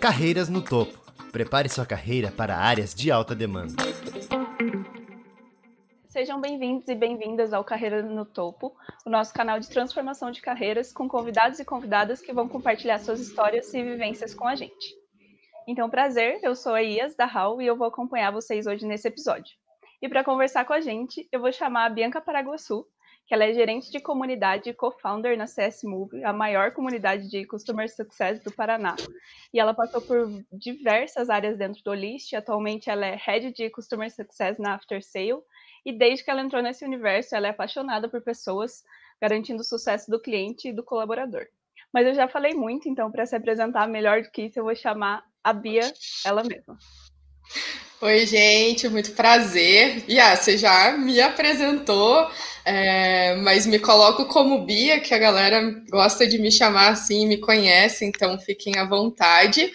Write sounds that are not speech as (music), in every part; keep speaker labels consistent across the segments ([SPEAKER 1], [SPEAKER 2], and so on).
[SPEAKER 1] Carreiras no topo. Prepare sua carreira para áreas de alta demanda.
[SPEAKER 2] Sejam bem-vindos e bem-vindas ao Carreira no Topo, o nosso canal de transformação de carreiras com convidados e convidadas que vão compartilhar suas histórias e vivências com a gente. Então, prazer, eu sou a Ias da HAL e eu vou acompanhar vocês hoje nesse episódio. E para conversar com a gente, eu vou chamar a Bianca Paraguaçu, que ela é gerente de comunidade e co-founder na CS Move, a maior comunidade de Customer Success do Paraná. E ela passou por diversas áreas dentro do List, atualmente ela é Head de Customer Success na After Sale, e desde que ela entrou nesse universo, ela é apaixonada por pessoas, garantindo o sucesso do cliente e do colaborador. Mas eu já falei muito, então para se apresentar melhor do que isso, eu vou chamar a Bia, ela mesma.
[SPEAKER 3] Oi, gente, muito prazer. Bia, você já me apresentou, é, mas me coloco como Bia, que a galera gosta de me chamar assim, me conhece, então fiquem à vontade.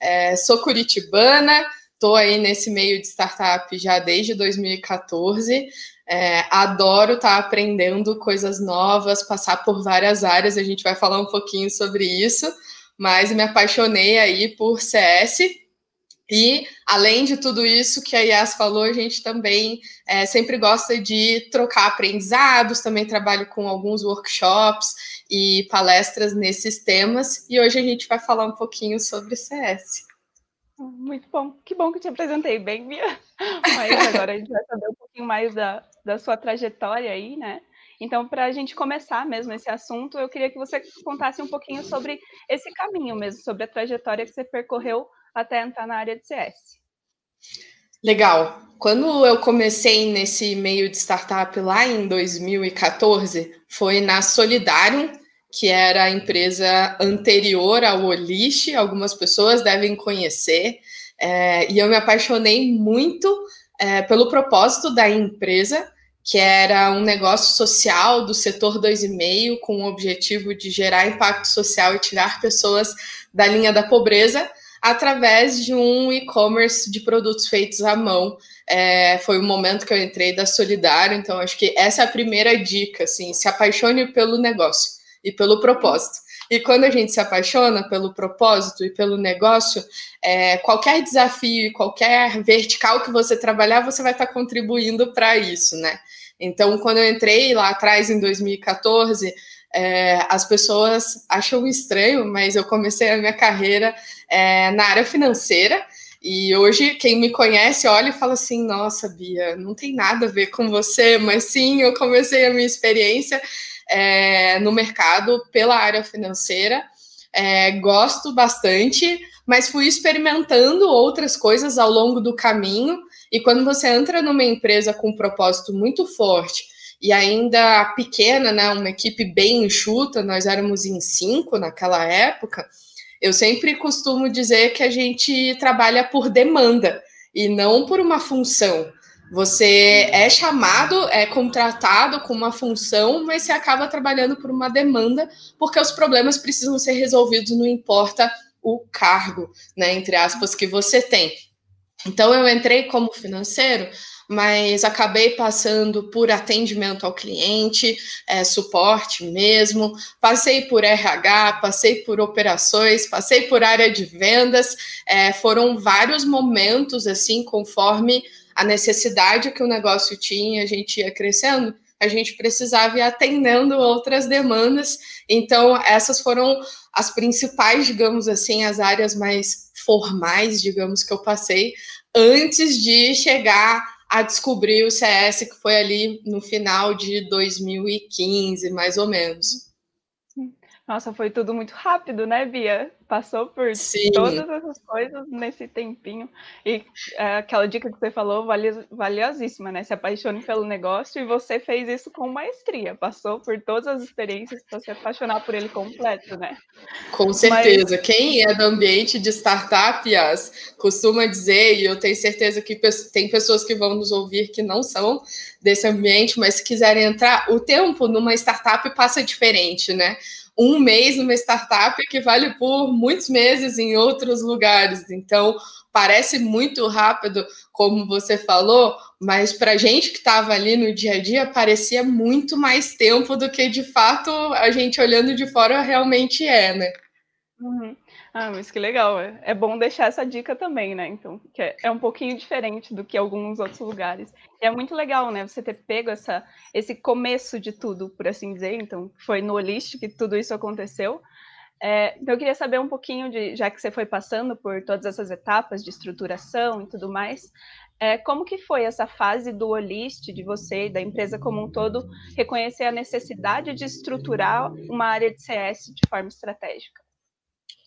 [SPEAKER 3] É, sou curitibana, estou aí nesse meio de startup já desde 2014. É, adoro estar tá aprendendo coisas novas, passar por várias áreas, a gente vai falar um pouquinho sobre isso, mas me apaixonei aí por CS e, além de tudo isso que a Yas falou, a gente também é, sempre gosta de trocar aprendizados, também trabalho com alguns workshops e palestras nesses temas, e hoje a gente vai falar um pouquinho sobre CS.
[SPEAKER 2] Muito bom, que bom que te apresentei bem, Bia. (laughs) Mas agora a gente vai saber um pouquinho mais da, da sua trajetória aí, né? Então, para a gente começar mesmo esse assunto, eu queria que você contasse um pouquinho sobre esse caminho mesmo, sobre a trajetória que você percorreu até entrar na área de CS.
[SPEAKER 3] Legal. Quando eu comecei nesse meio de startup lá em 2014, foi na Solidarium, que era a empresa anterior ao Olish, algumas pessoas devem conhecer, é, e eu me apaixonei muito é, pelo propósito da empresa, que era um negócio social do setor 2,5, com o objetivo de gerar impacto social e tirar pessoas da linha da pobreza, através de um e-commerce de produtos feitos à mão. É, foi o momento que eu entrei da Solidário, então acho que essa é a primeira dica, assim, se apaixone pelo negócio e pelo propósito. E quando a gente se apaixona pelo propósito e pelo negócio, é, qualquer desafio, qualquer vertical que você trabalhar, você vai estar contribuindo para isso, né? Então, quando eu entrei lá atrás, em 2014, é, as pessoas acham estranho, mas eu comecei a minha carreira é, na área financeira. E hoje, quem me conhece olha e fala assim: Nossa, Bia, não tem nada a ver com você, mas sim, eu comecei a minha experiência é, no mercado pela área financeira. É, gosto bastante, mas fui experimentando outras coisas ao longo do caminho. E quando você entra numa empresa com um propósito muito forte e ainda pequena, né, uma equipe bem enxuta, nós éramos em cinco naquela época, eu sempre costumo dizer que a gente trabalha por demanda e não por uma função. Você é chamado, é contratado com uma função, mas você acaba trabalhando por uma demanda, porque os problemas precisam ser resolvidos, não importa o cargo, né, entre aspas, que você tem. Então eu entrei como financeiro mas acabei passando por atendimento ao cliente, é, suporte mesmo, passei por RH, passei por operações, passei por área de vendas, é, foram vários momentos assim, conforme a necessidade que o negócio tinha, a gente ia crescendo, a gente precisava ir atendendo outras demandas. Então, essas foram as principais, digamos assim, as áreas mais formais, digamos, que eu passei antes de chegar a descobrir o CS, que foi ali no final de 2015, mais ou menos.
[SPEAKER 2] Nossa, foi tudo muito rápido, né, Bia? Passou por Sim. todas essas coisas nesse tempinho. E é, aquela dica que você falou, valiosíssima, né? Se apaixone pelo negócio e você fez isso com maestria. Passou por todas as experiências para se apaixonar por ele completo, né?
[SPEAKER 3] Com certeza. Mas... Quem é do ambiente de startup, Yas, costuma dizer, e eu tenho certeza que tem pessoas que vão nos ouvir que não são desse ambiente, mas se quiserem entrar, o tempo numa startup passa diferente, né? um mês numa startup equivale por muitos meses em outros lugares. Então, parece muito rápido, como você falou, mas para a gente que estava ali no dia a dia, parecia muito mais tempo do que de fato a gente olhando de fora realmente é, né?
[SPEAKER 2] Uhum. Ah, mas que legal. É, é bom deixar essa dica também, né? Então, que é, é, um pouquinho diferente do que alguns outros lugares. E é muito legal, né? Você ter pego essa, esse começo de tudo, por assim dizer. Então, foi no Olist que tudo isso aconteceu. É, então, eu queria saber um pouquinho de, já que você foi passando por todas essas etapas de estruturação e tudo mais, é, como que foi essa fase do Olist, de você e da empresa como um todo, reconhecer a necessidade de estruturar uma área de CS de forma estratégica?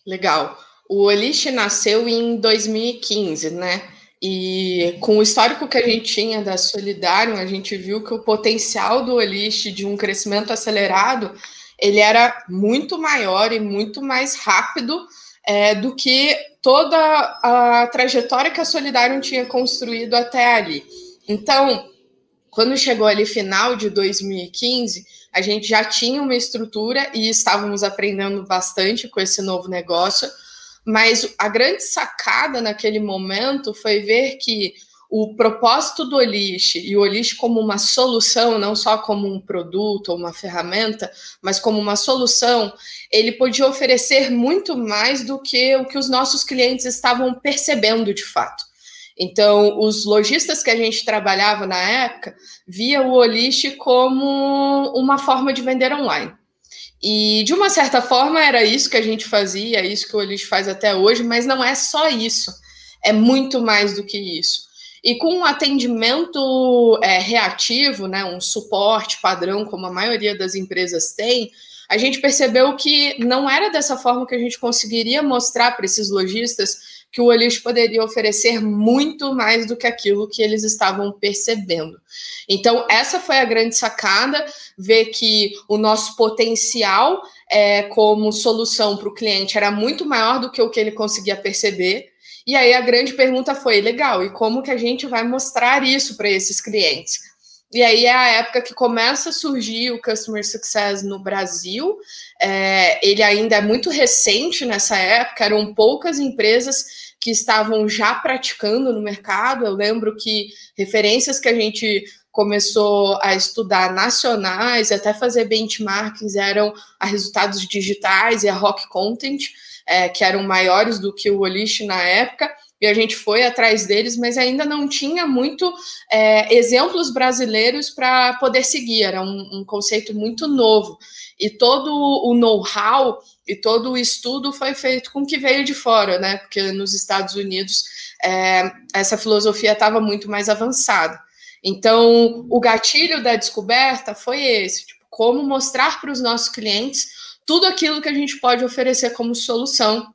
[SPEAKER 3] Legal. O Olist nasceu em 2015, né? E com o histórico que a gente tinha da Solidário, a gente viu que o potencial do Olist de um crescimento acelerado, ele era muito maior e muito mais rápido é, do que toda a trajetória que a Solidário tinha construído até ali. Então, quando chegou ali final de 2015, a gente já tinha uma estrutura e estávamos aprendendo bastante com esse novo negócio, mas a grande sacada naquele momento foi ver que o propósito do Olish e o Olish como uma solução, não só como um produto ou uma ferramenta, mas como uma solução, ele podia oferecer muito mais do que o que os nossos clientes estavam percebendo de fato. Então, os lojistas que a gente trabalhava na época via o Olist como uma forma de vender online. E de uma certa forma era isso que a gente fazia, é isso que o Olist faz até hoje, mas não é só isso. É muito mais do que isso. E com um atendimento é, reativo, né, um suporte padrão, como a maioria das empresas tem, a gente percebeu que não era dessa forma que a gente conseguiria mostrar para esses lojistas que o Olix poderia oferecer muito mais do que aquilo que eles estavam percebendo. Então, essa foi a grande sacada, ver que o nosso potencial é, como solução para o cliente era muito maior do que o que ele conseguia perceber. E aí a grande pergunta foi: legal, e como que a gente vai mostrar isso para esses clientes? E aí é a época que começa a surgir o Customer Success no Brasil. É, ele ainda é muito recente nessa época, eram poucas empresas que estavam já praticando no mercado. Eu lembro que referências que a gente começou a estudar nacionais, até fazer benchmarks, eram a resultados digitais e a Rock Content, é, que eram maiores do que o Olish na época e a gente foi atrás deles, mas ainda não tinha muito é, exemplos brasileiros para poder seguir, era um, um, conceito muito novo. E todo o know-how e todo o estudo foi feito com o que veio de fora, né? Porque nos Estados Unidos é, essa filosofia estava muito mais avançada. Então, o gatilho da descoberta foi esse: tipo, como mostrar para os nossos clientes tudo aquilo que a gente pode oferecer como solução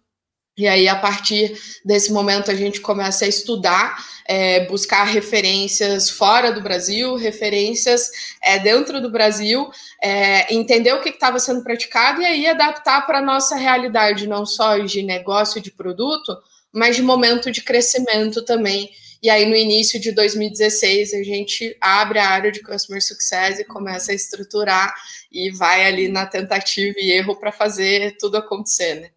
[SPEAKER 3] e aí, a partir desse momento, a gente começa a estudar, é, buscar referências fora do Brasil, referências é, dentro do Brasil, é, entender o que estava sendo praticado e aí adaptar para a nossa realidade, não só de negócio, de produto, mas de momento de crescimento também. E aí, no início de 2016, a gente abre a área de Customer Success e começa a estruturar e vai ali na tentativa e erro para fazer tudo acontecer, né?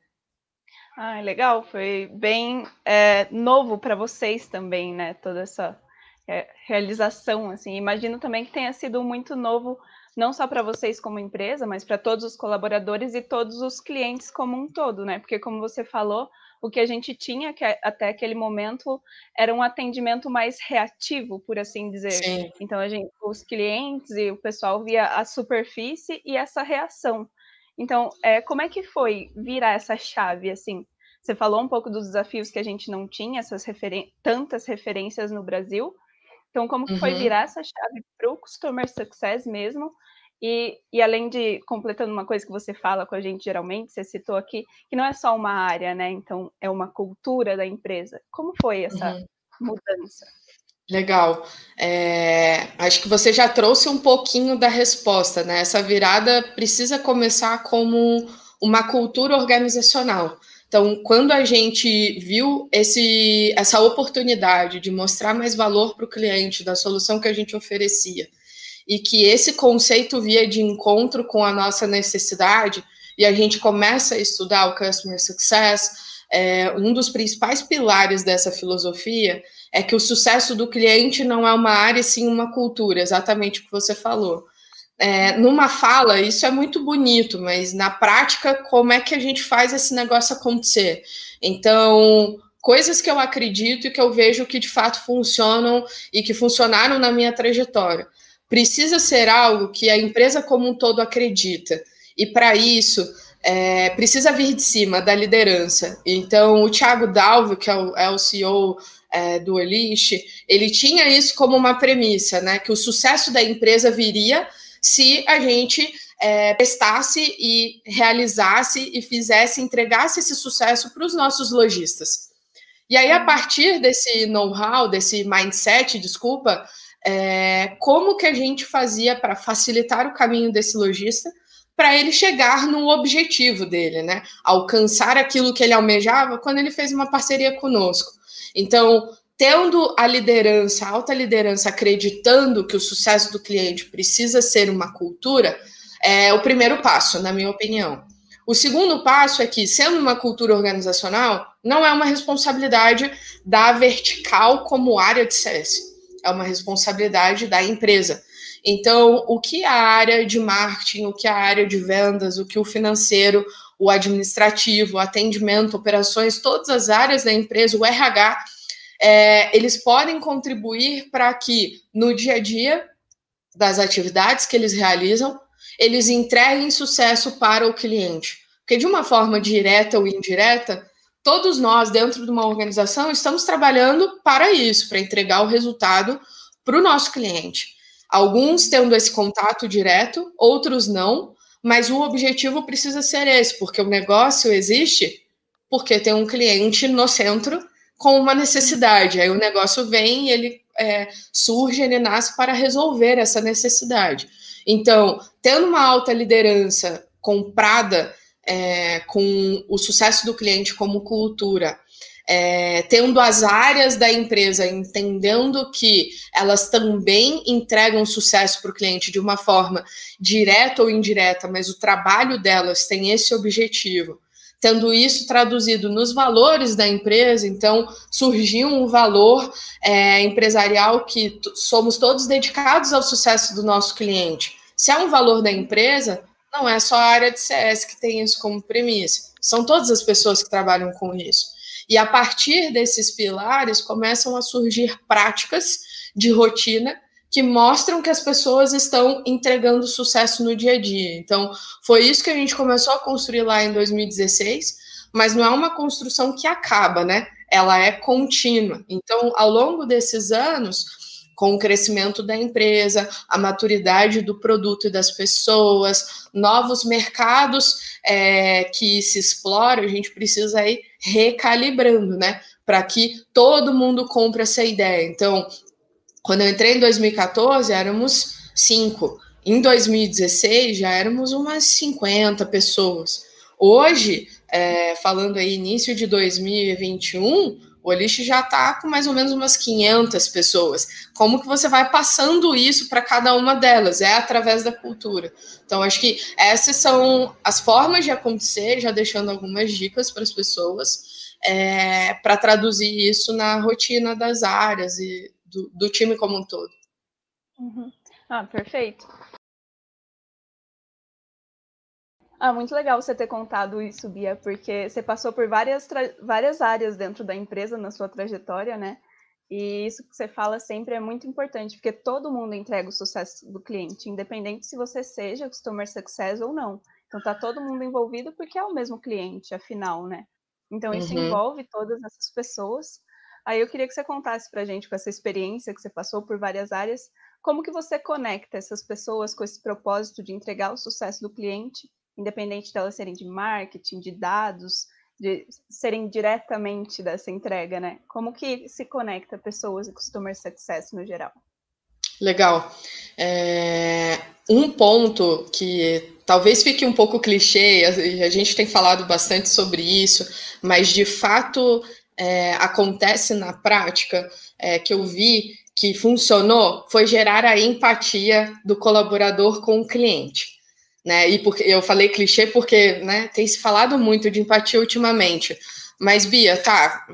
[SPEAKER 2] Ah, legal, foi bem é, novo para vocês também, né? Toda essa é, realização, assim. Imagino também que tenha sido muito novo, não só para vocês como empresa, mas para todos os colaboradores e todos os clientes como um todo, né? Porque, como você falou, o que a gente tinha que até aquele momento era um atendimento mais reativo, por assim dizer. Sim. Então, a gente, os clientes e o pessoal via a superfície e essa reação. Então, é, como é que foi virar essa chave, assim? Você falou um pouco dos desafios que a gente não tinha, essas referen tantas referências no Brasil. Então, como que uhum. foi virar essa chave para o Customer Success mesmo? E, e, além de, completando uma coisa que você fala com a gente geralmente, você citou aqui, que não é só uma área, né? Então, é uma cultura da empresa. Como foi essa uhum. mudança?
[SPEAKER 3] Legal. É, acho que você já trouxe um pouquinho da resposta, né? Essa virada precisa começar como uma cultura organizacional. Então, quando a gente viu esse, essa oportunidade de mostrar mais valor para o cliente da solução que a gente oferecia, e que esse conceito via de encontro com a nossa necessidade, e a gente começa a estudar o Customer Success, é, um dos principais pilares dessa filosofia é que o sucesso do cliente não é uma área, sim uma cultura, exatamente o que você falou. é, numa fala, isso é muito bonito, mas na prática, como é que a gente faz esse negócio acontecer? Então, coisas que eu acredito e que eu vejo que de fato funcionam e que funcionaram na minha trajetória. Precisa ser algo que a empresa como um todo acredita. E para isso, é, precisa vir de cima, da liderança. Então, o Thiago Dalvo, que é o, é o CEO é, do Elish, ele tinha isso como uma premissa, né? Que o sucesso da empresa viria se a gente é, prestasse e realizasse e fizesse, entregasse esse sucesso para os nossos lojistas. E aí, a partir desse know-how, desse mindset, desculpa, é, como que a gente fazia para facilitar o caminho desse lojista para ele chegar no objetivo dele, né? Alcançar aquilo que ele almejava quando ele fez uma parceria conosco. Então, tendo a liderança, a alta liderança acreditando que o sucesso do cliente precisa ser uma cultura, é o primeiro passo, na minha opinião. O segundo passo é que, sendo uma cultura organizacional, não é uma responsabilidade da vertical como área de CS, é uma responsabilidade da empresa. Então, o que a área de marketing, o que a área de vendas, o que o financeiro, o administrativo, atendimento, operações, todas as áreas da empresa, o RH, é, eles podem contribuir para que no dia a dia das atividades que eles realizam, eles entreguem sucesso para o cliente. Porque de uma forma direta ou indireta, todos nós dentro de uma organização estamos trabalhando para isso, para entregar o resultado para o nosso cliente. Alguns tendo esse contato direto, outros não, mas o objetivo precisa ser esse, porque o negócio existe porque tem um cliente no centro com uma necessidade. Aí o negócio vem ele é, surge, ele nasce para resolver essa necessidade. Então, tendo uma alta liderança comprada é, com o sucesso do cliente como cultura, é, tendo as áreas da empresa entendendo que elas também entregam sucesso para o cliente de uma forma direta ou indireta, mas o trabalho delas tem esse objetivo. Tendo isso traduzido nos valores da empresa, então surgiu um valor é, empresarial que somos todos dedicados ao sucesso do nosso cliente. Se é um valor da empresa, não é só a área de CS que tem isso como premissa, são todas as pessoas que trabalham com isso. E a partir desses pilares começam a surgir práticas de rotina que mostram que as pessoas estão entregando sucesso no dia a dia. Então, foi isso que a gente começou a construir lá em 2016, mas não é uma construção que acaba, né? Ela é contínua. Então, ao longo desses anos, com o crescimento da empresa, a maturidade do produto e das pessoas, novos mercados é, que se exploram, a gente precisa ir recalibrando, né? Para que todo mundo compre essa ideia. Então, quando eu entrei em 2014, éramos cinco. Em 2016, já éramos umas 50 pessoas. Hoje, é, falando aí início de 2021, o Elixir já está com mais ou menos umas 500 pessoas. Como que você vai passando isso para cada uma delas? É através da cultura. Então, acho que essas são as formas de acontecer, já deixando algumas dicas para as pessoas, é, para traduzir isso na rotina das áreas e do, do time como um todo.
[SPEAKER 2] Uhum. Ah, perfeito. Ah, muito legal você ter contado isso, Bia, porque você passou por várias, várias áreas dentro da empresa na sua trajetória, né? E isso que você fala sempre é muito importante, porque todo mundo entrega o sucesso do cliente, independente se você seja customer success ou não. Então tá todo mundo envolvido porque é o mesmo cliente, afinal, né? Então isso uhum. envolve todas essas pessoas. Aí eu queria que você contasse pra gente com essa experiência que você passou por várias áreas, como que você conecta essas pessoas com esse propósito de entregar o sucesso do cliente independente de elas serem de marketing, de dados, de serem diretamente dessa entrega, né? Como que se conecta pessoas e customer success no geral?
[SPEAKER 3] Legal. É, um ponto que talvez fique um pouco clichê, a, gente tem falado bastante sobre isso, mas de fato é, acontece na prática, é, que eu vi que funcionou, foi gerar a empatia do colaborador com o cliente né? E porque eu falei clichê porque, né, tem se falado muito de empatia ultimamente. Mas Bia, tá,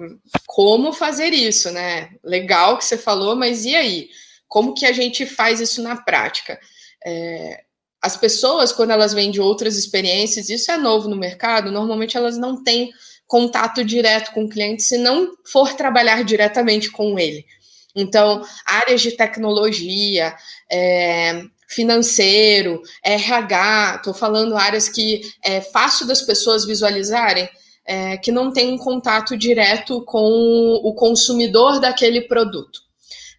[SPEAKER 3] como fazer isso, né? Legal que você falou, mas e aí? Como que a gente faz isso na prática? É, as pessoas, quando elas vêm de outras experiências, isso é novo no mercado, normalmente elas não têm contato direto com o cliente se não for trabalhar diretamente com ele. Então, áreas de tecnologia, é, financeiro, RH, estou falando áreas que é fácil das pessoas visualizarem, é, que não tem um contato direto com o consumidor daquele produto.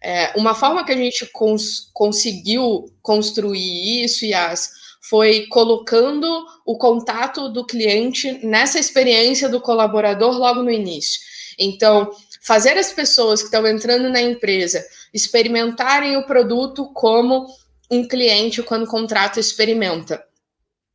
[SPEAKER 3] É, uma forma que a gente cons conseguiu construir isso, Yas, foi colocando o contato do cliente nessa experiência do colaborador logo no início. Então, fazer as pessoas que estão entrando na empresa experimentarem o produto como um cliente, quando contrata, experimenta.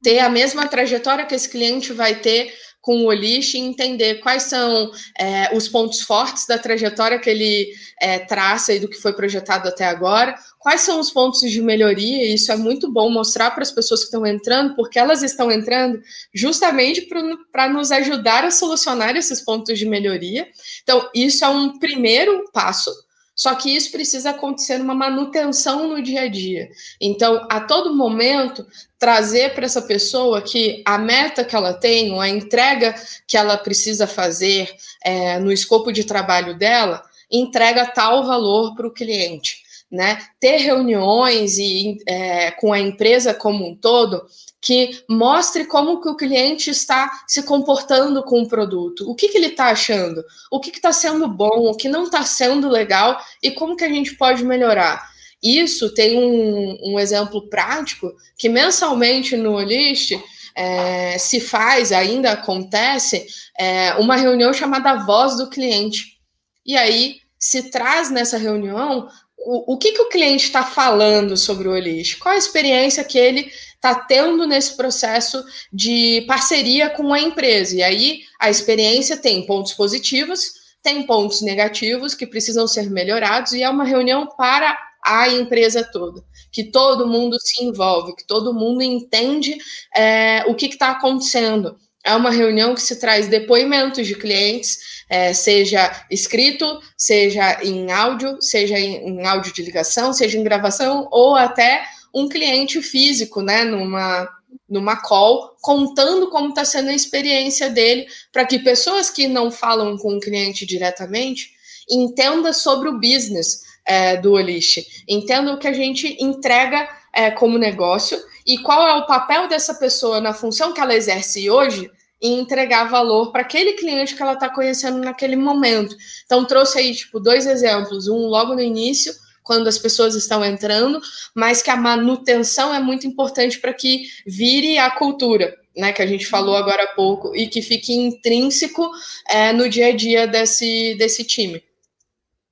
[SPEAKER 3] Ter a mesma trajetória que esse cliente vai ter com o Olish e entender quais são é, os pontos fortes da trajetória que ele é, traça e do que foi projetado até agora, quais são os pontos de melhoria, e isso é muito bom mostrar para as pessoas que estão entrando, porque elas estão entrando justamente para nos ajudar a solucionar esses pontos de melhoria. Então, isso é um primeiro passo só que isso precisa acontecer numa manutenção no dia a dia. Então, a todo momento, trazer para essa pessoa que a meta que ela tem, ou a entrega que ela precisa fazer é, no escopo de trabalho dela, entrega tal valor para o cliente. Né? Ter reuniões e, é, com a empresa como um todo que mostre como que o cliente está se comportando com o produto, o que, que ele está achando, o que está sendo bom, o que não está sendo legal e como que a gente pode melhorar. Isso tem um, um exemplo prático que mensalmente no Olist é, se faz, ainda acontece, é, uma reunião chamada Voz do Cliente. E aí se traz nessa reunião o, que, que o cliente está falando sobre o Olist, qual a experiência que ele está tendo nesse processo de parceria com a empresa. E aí a experiência tem pontos positivos, tem pontos negativos que precisam ser melhorados, e é uma reunião para a empresa toda, que todo mundo se envolve, que todo mundo entende é, o que está acontecendo. É uma reunião que se traz depoimentos de clientes, é, seja escrito, seja em áudio, seja em, em áudio de ligação, seja em gravação, ou até um cliente físico, né, numa, numa call, contando como está sendo a experiência dele, para que pessoas que não falam com o cliente diretamente entendam sobre o business é, do Olish, entendam o que a gente entrega é, como negócio e qual é o papel dessa pessoa na função que ela exerce hoje em entregar valor para aquele cliente que ela está conhecendo naquele momento. Então, trouxe aí, tipo, dois exemplos. Um logo no início, quando as pessoas estão entrando, mas que a manutenção é muito importante para que vire a cultura, né, que a gente falou agora há pouco, e que fique intrínseco é, no dia a dia desse, desse time.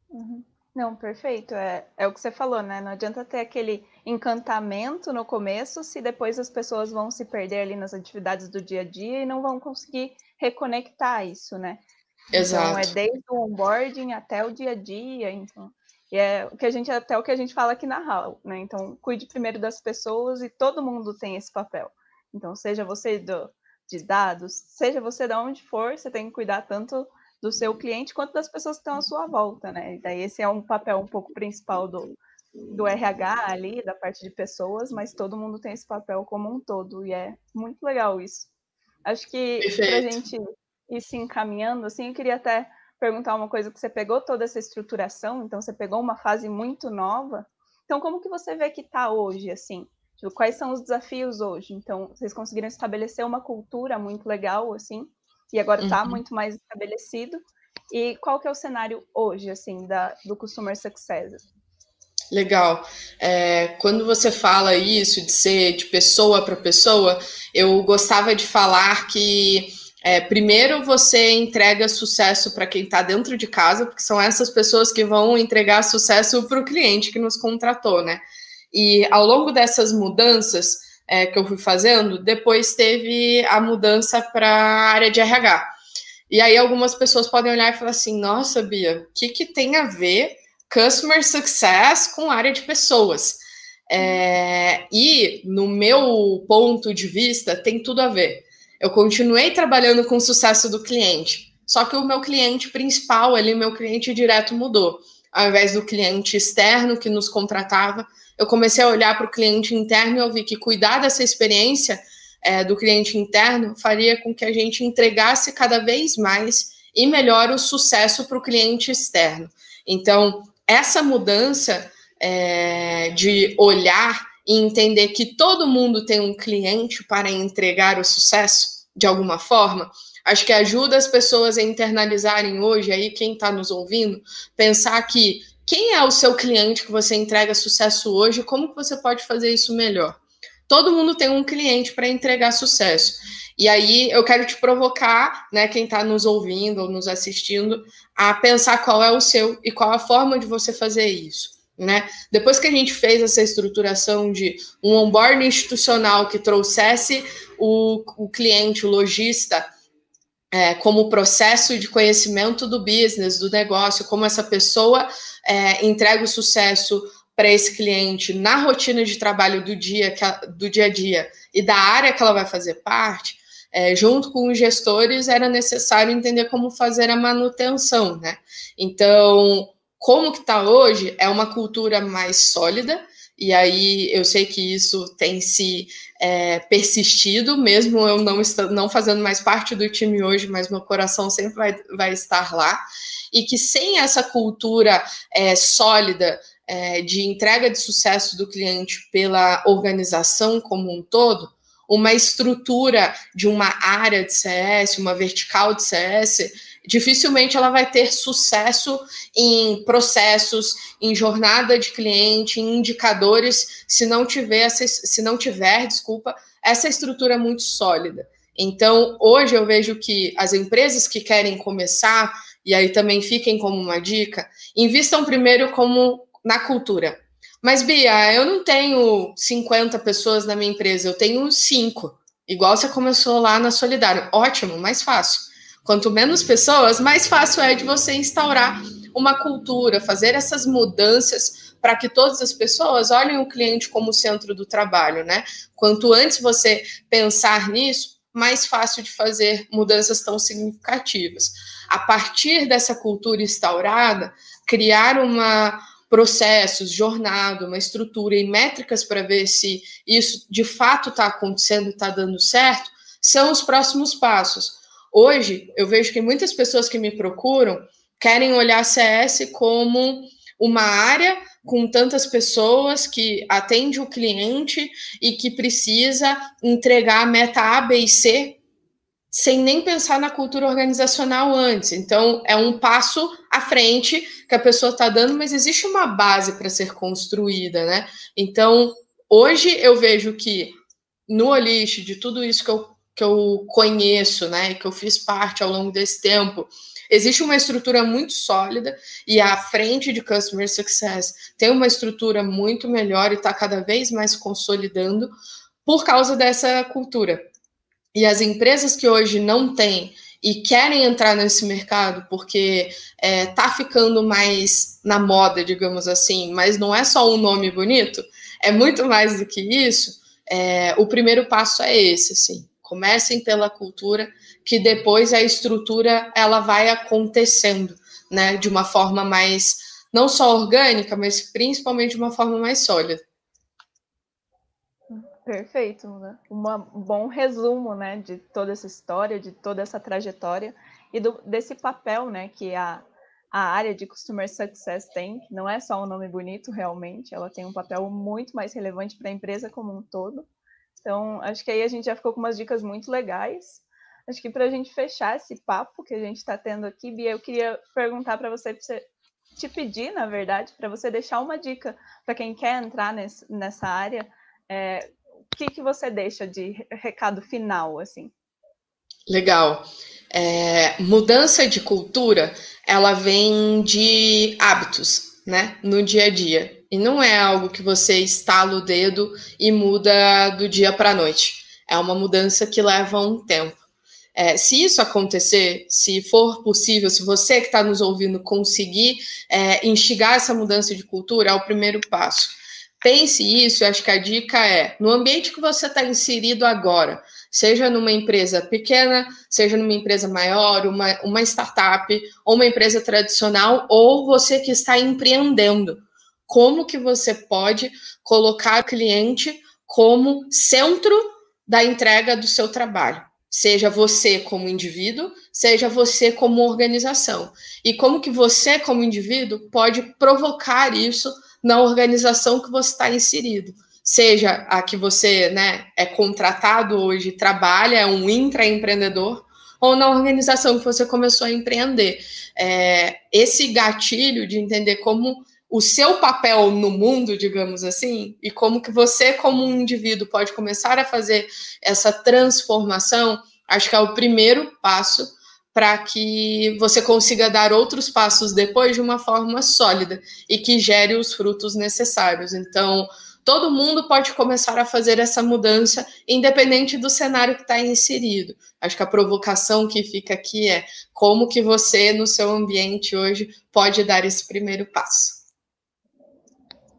[SPEAKER 2] Uhum. Não, perfeito. É, é o que você falou, né? Não adianta ter aquele encantamento no começo se depois as pessoas vão se perder ali nas atividades do dia a dia e não vão conseguir reconectar isso, né?
[SPEAKER 3] Exato.
[SPEAKER 2] Então é desde o onboarding até o dia a dia. Então, e é o que a gente até o que a gente fala aqui na HAL, né? Então, cuide primeiro das pessoas e todo mundo tem esse papel. Então, seja você do, de dados, seja você de onde for, você tem que cuidar tanto do seu cliente quanto das pessoas que estão à sua volta, né? E daí esse é um papel um pouco principal do, do RH ali, da parte de pessoas, mas todo mundo tem esse papel como um todo, e é muito legal isso. Acho que para a gente ir se encaminhando, assim, eu queria até perguntar uma coisa que você pegou toda essa estruturação, então você pegou uma fase muito nova. Então, como que você vê que está hoje, assim? Tipo, quais são os desafios hoje? Então, vocês conseguiram estabelecer uma cultura muito legal, assim, e agora está uhum. muito mais estabelecido. E qual que é o cenário hoje, assim, da, do Customer Success?
[SPEAKER 3] Legal. É, quando você fala isso, de ser de pessoa para pessoa, eu gostava de falar que é, primeiro, você entrega sucesso para quem está dentro de casa, porque são essas pessoas que vão entregar sucesso para o cliente que nos contratou, né? E ao longo dessas mudanças é, que eu fui fazendo, depois teve a mudança para a área de RH. E aí algumas pessoas podem olhar e falar assim: nossa, Bia, o que, que tem a ver Customer Success com área de pessoas? É, e, no meu ponto de vista, tem tudo a ver eu continuei trabalhando com o sucesso do cliente, só que o meu cliente principal ali, meu cliente direto mudou. ao invés do cliente externo que nos contratava, eu comecei a olhar para o cliente interno e eu vi que cuidar dessa experiência é, do cliente interno faria com que a gente entregasse cada vez mais e melhor o sucesso para o cliente externo. Então, essa mudança é, de olhar e entender que todo mundo tem um cliente para entregar o sucesso, de alguma forma, acho que ajuda as pessoas a internalizarem hoje, aí quem está nos ouvindo, pensar que quem é o seu cliente que você entrega sucesso hoje, como que você pode fazer isso melhor? Todo mundo tem um cliente para entregar sucesso. E aí eu quero te provocar, né, quem está nos ouvindo ou nos assistindo, a pensar qual é o seu e qual a forma de você fazer isso. Né? Depois que a gente fez essa estruturação de um onboarding institucional que trouxesse o, o cliente, o lojista, é, como processo de conhecimento do business, do negócio, como essa pessoa é, entrega o sucesso para esse cliente na rotina de trabalho do dia, do dia a dia e da área que ela vai fazer parte, é, junto com os gestores, era necessário entender como fazer a manutenção, né? Então, como que está hoje é uma cultura mais sólida, e aí eu sei que isso tem se é, persistido, mesmo eu não, estando, não fazendo mais parte do time hoje, mas meu coração sempre vai, vai estar lá, e que sem essa cultura é, sólida é, de entrega de sucesso do cliente pela organização como um todo, uma estrutura de uma área de CS, uma vertical de CS, dificilmente ela vai ter sucesso em processos, em jornada de cliente, em indicadores, se não tiver, se não tiver, desculpa, essa estrutura muito sólida. Então, hoje eu vejo que as empresas que querem começar, e aí também fiquem como uma dica, invistam primeiro como na cultura. Mas, Bia, eu não tenho 50 pessoas na minha empresa, eu tenho 5. Igual você começou lá na Solidário. Ótimo, mais fácil. Quanto menos pessoas, mais fácil é de você instaurar uma cultura, fazer essas mudanças para que todas as pessoas olhem o cliente como centro do trabalho, né? Quanto antes você pensar nisso, mais fácil de fazer mudanças tão significativas. A partir dessa cultura instaurada, criar uma processos, jornada, uma estrutura e métricas para ver se isso de fato está acontecendo está dando certo, são os próximos passos. Hoje, eu vejo que muitas pessoas que me procuram querem olhar CS como uma área com tantas pessoas que atende o cliente e que precisa entregar a meta A, B e C sem nem pensar na cultura organizacional antes. Então, é um passo à frente que a pessoa está dando, mas existe uma base para ser construída, né? Então, hoje eu vejo que no Olish, de tudo isso que eu que eu conheço, né, que eu fiz parte ao longo desse tempo, existe uma estrutura muito sólida e a frente de Customer Success tem uma estrutura muito melhor e está cada vez mais consolidando por causa dessa cultura. E as empresas que hoje não têm e querem entrar nesse mercado porque está é, tá ficando mais na moda, digamos assim, mas não é só um nome bonito, é muito mais do que isso. É, o primeiro passo é esse, assim comecem pela cultura, que depois a estrutura ela vai acontecendo, né, de uma forma mais não só orgânica, mas principalmente de uma forma mais sólida.
[SPEAKER 2] Perfeito, né? um bom resumo, né, de toda essa história, de toda essa trajetória e do, desse papel, né, que a, a área de Customer Success tem, que não é só um nome bonito realmente, ela tem um papel muito mais relevante para a empresa como um todo. Então, acho que aí a gente já ficou com umas dicas muito legais. Acho que para a gente fechar esse papo que a gente está tendo aqui, Bia, eu queria perguntar para você, você, te pedir, na verdade, para você deixar uma dica para quem quer entrar nesse, nessa área. É, que, que você deixa de recado final, assim?
[SPEAKER 3] Legal. É, mudança de cultura, ela vem de hábitos, né, no dia a dia. E não é algo que você estala o dedo e muda do dia para a noite. É uma mudança que leva um tempo. É, se isso acontecer, se for possível, se você que está nos ouvindo conseguir é, instigar essa mudança de cultura, é o primeiro passo. Pense isso, acho que a dica é, no ambiente que você está inserido agora, seja numa empresa pequena, seja numa empresa maior, uma, uma startup, ou uma empresa tradicional, ou você que está empreendendo, como que você pode colocar o cliente como centro da entrega do seu trabalho? Seja você como indivíduo, seja você como organização. E como que você, como indivíduo, pode provocar isso na organização que você está inserido. Seja a que você né, é contratado hoje, trabalha, é um intraempreendedor, ou na organização que você começou a empreender. É, esse gatilho de entender como o seu papel no mundo, digamos assim, e como que você, como um indivíduo, pode começar a fazer essa transformação, acho que é o primeiro passo para que você consiga dar outros passos depois de uma forma sólida e que gere os frutos necessários. Então, todo mundo pode começar a fazer essa mudança, independente do cenário que está inserido. Acho que a provocação que fica aqui é como que você, no seu ambiente hoje, pode dar esse primeiro passo.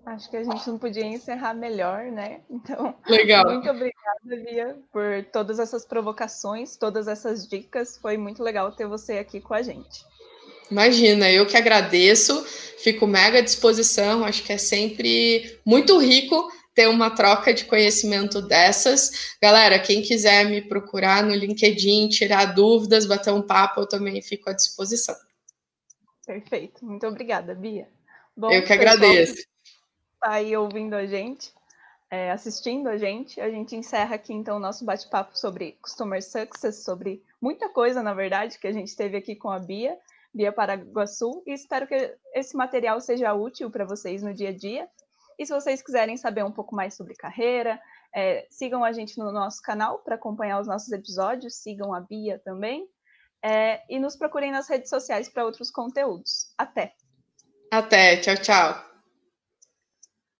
[SPEAKER 2] Acho que a gente não podia encerrar melhor, né? Então,
[SPEAKER 3] Legal.
[SPEAKER 2] muito obrigada, Lia, por todas essas provocações, todas essas dicas. Foi muito legal ter você aqui com a gente.
[SPEAKER 3] Imagina, eu que agradeço, fico mega à disposição. Acho que é sempre muito rico ter uma troca de conhecimento dessas. Galera, quem quiser me procurar no LinkedIn, tirar dúvidas, bater um papo, eu também fico à disposição.
[SPEAKER 2] Perfeito. Muito obrigada, Bia.
[SPEAKER 3] Bom, eu que agradeço
[SPEAKER 2] está aí ouvindo a gente, é, assistindo a gente. A gente encerra aqui então o nosso bate-papo sobre Customer Success, sobre muita coisa, na verdade, que a gente teve aqui com a Bia, Bia Paraguaçu, e espero que esse material seja útil para vocês no dia a dia. E se vocês quiserem saber um pouco mais sobre carreira, é, sigam a gente no nosso canal para acompanhar os nossos episódios, sigam a Bia também. É, e nos procurem nas redes sociais para outros conteúdos. Até!
[SPEAKER 3] Até, tchau, tchau.